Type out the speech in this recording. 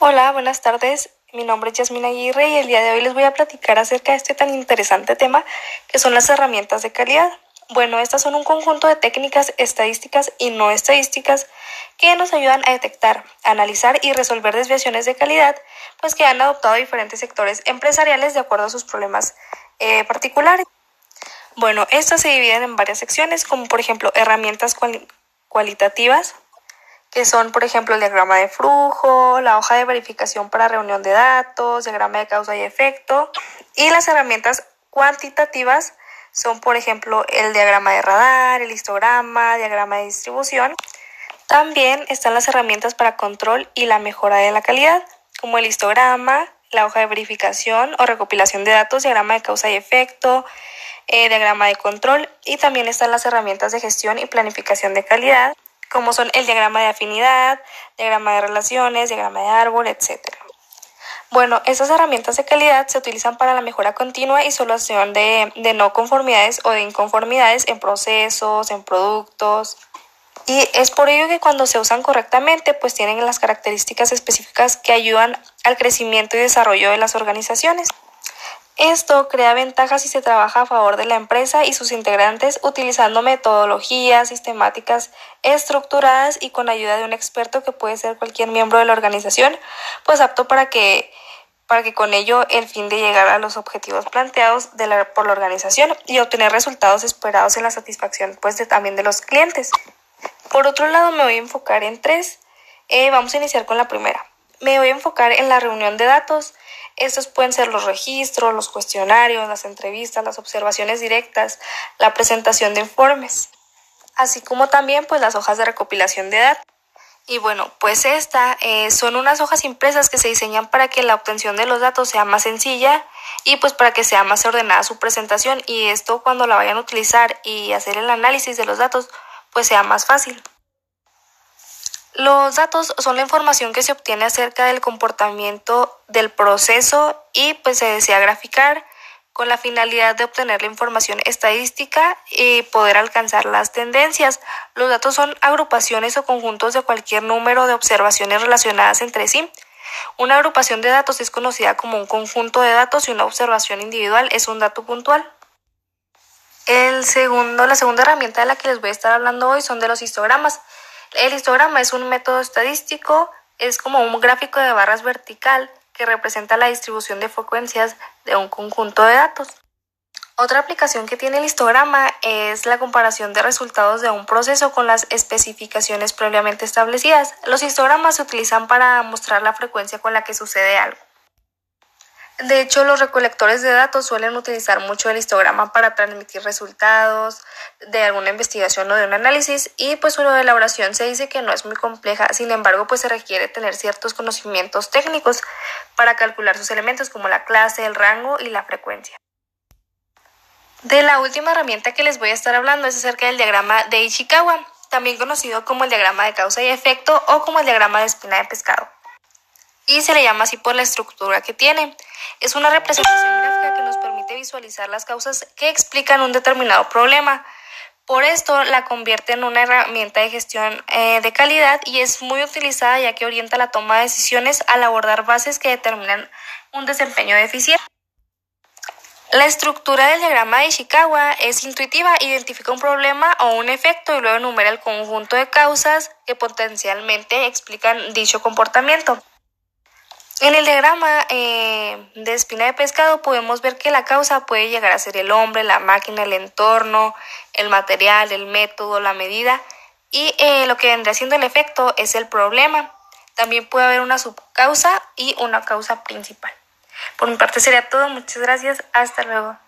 Hola, buenas tardes. Mi nombre es Yasmina Aguirre y el día de hoy les voy a platicar acerca de este tan interesante tema que son las herramientas de calidad. Bueno, estas son un conjunto de técnicas estadísticas y no estadísticas que nos ayudan a detectar, analizar y resolver desviaciones de calidad, pues que han adoptado diferentes sectores empresariales de acuerdo a sus problemas eh, particulares. Bueno, estas se dividen en varias secciones, como por ejemplo herramientas cualitativas, que son, por ejemplo, el diagrama de flujo, la hoja de verificación para reunión de datos, diagrama de causa y efecto. Y las herramientas cuantitativas son, por ejemplo, el diagrama de radar, el histograma, diagrama de distribución. También están las herramientas para control y la mejora de la calidad, como el histograma, la hoja de verificación o recopilación de datos, diagrama de causa y efecto, eh, diagrama de control y también están las herramientas de gestión y planificación de calidad como son el diagrama de afinidad, diagrama de relaciones, diagrama de árbol, etc. Bueno, estas herramientas de calidad se utilizan para la mejora continua y solución de, de no conformidades o de inconformidades en procesos, en productos, y es por ello que cuando se usan correctamente, pues tienen las características específicas que ayudan al crecimiento y desarrollo de las organizaciones. Esto crea ventajas si se trabaja a favor de la empresa y sus integrantes utilizando metodologías sistemáticas estructuradas y con ayuda de un experto que puede ser cualquier miembro de la organización, pues apto para que para que con ello el fin de llegar a los objetivos planteados por la organización y obtener resultados esperados en la satisfacción pues de, también de los clientes. Por otro lado me voy a enfocar en tres. Eh, vamos a iniciar con la primera. Me voy a enfocar en la reunión de datos. Estos pueden ser los registros, los cuestionarios, las entrevistas, las observaciones directas, la presentación de informes, así como también pues las hojas de recopilación de datos. Y bueno, pues esta eh, son unas hojas impresas que se diseñan para que la obtención de los datos sea más sencilla y pues para que sea más ordenada su presentación y esto cuando la vayan a utilizar y hacer el análisis de los datos pues sea más fácil. Los datos son la información que se obtiene acerca del comportamiento del proceso y pues se desea graficar con la finalidad de obtener la información estadística y poder alcanzar las tendencias. Los datos son agrupaciones o conjuntos de cualquier número de observaciones relacionadas entre sí. Una agrupación de datos es conocida como un conjunto de datos y una observación individual es un dato puntual. El segundo, la segunda herramienta de la que les voy a estar hablando hoy son de los histogramas. El histograma es un método estadístico, es como un gráfico de barras vertical que representa la distribución de frecuencias de un conjunto de datos. Otra aplicación que tiene el histograma es la comparación de resultados de un proceso con las especificaciones previamente establecidas. Los histogramas se utilizan para mostrar la frecuencia con la que sucede algo. De hecho, los recolectores de datos suelen utilizar mucho el histograma para transmitir resultados de alguna investigación o de un análisis y pues su elaboración se dice que no es muy compleja, sin embargo pues se requiere tener ciertos conocimientos técnicos para calcular sus elementos como la clase, el rango y la frecuencia. De la última herramienta que les voy a estar hablando es acerca del diagrama de Ishikawa, también conocido como el diagrama de causa y efecto o como el diagrama de espina de pescado y se le llama así por la estructura que tiene. Es una representación gráfica que nos permite visualizar las causas que explican un determinado problema. Por esto la convierte en una herramienta de gestión eh, de calidad y es muy utilizada ya que orienta la toma de decisiones al abordar bases que determinan un desempeño deficiente. La estructura del diagrama de Ishikawa es intuitiva, identifica un problema o un efecto y luego enumera el conjunto de causas que potencialmente explican dicho comportamiento. En el diagrama eh, de espina de pescado podemos ver que la causa puede llegar a ser el hombre, la máquina, el entorno, el material, el método, la medida y eh, lo que vendría siendo el efecto es el problema. También puede haber una subcausa y una causa principal. Por mi parte sería todo. Muchas gracias. Hasta luego.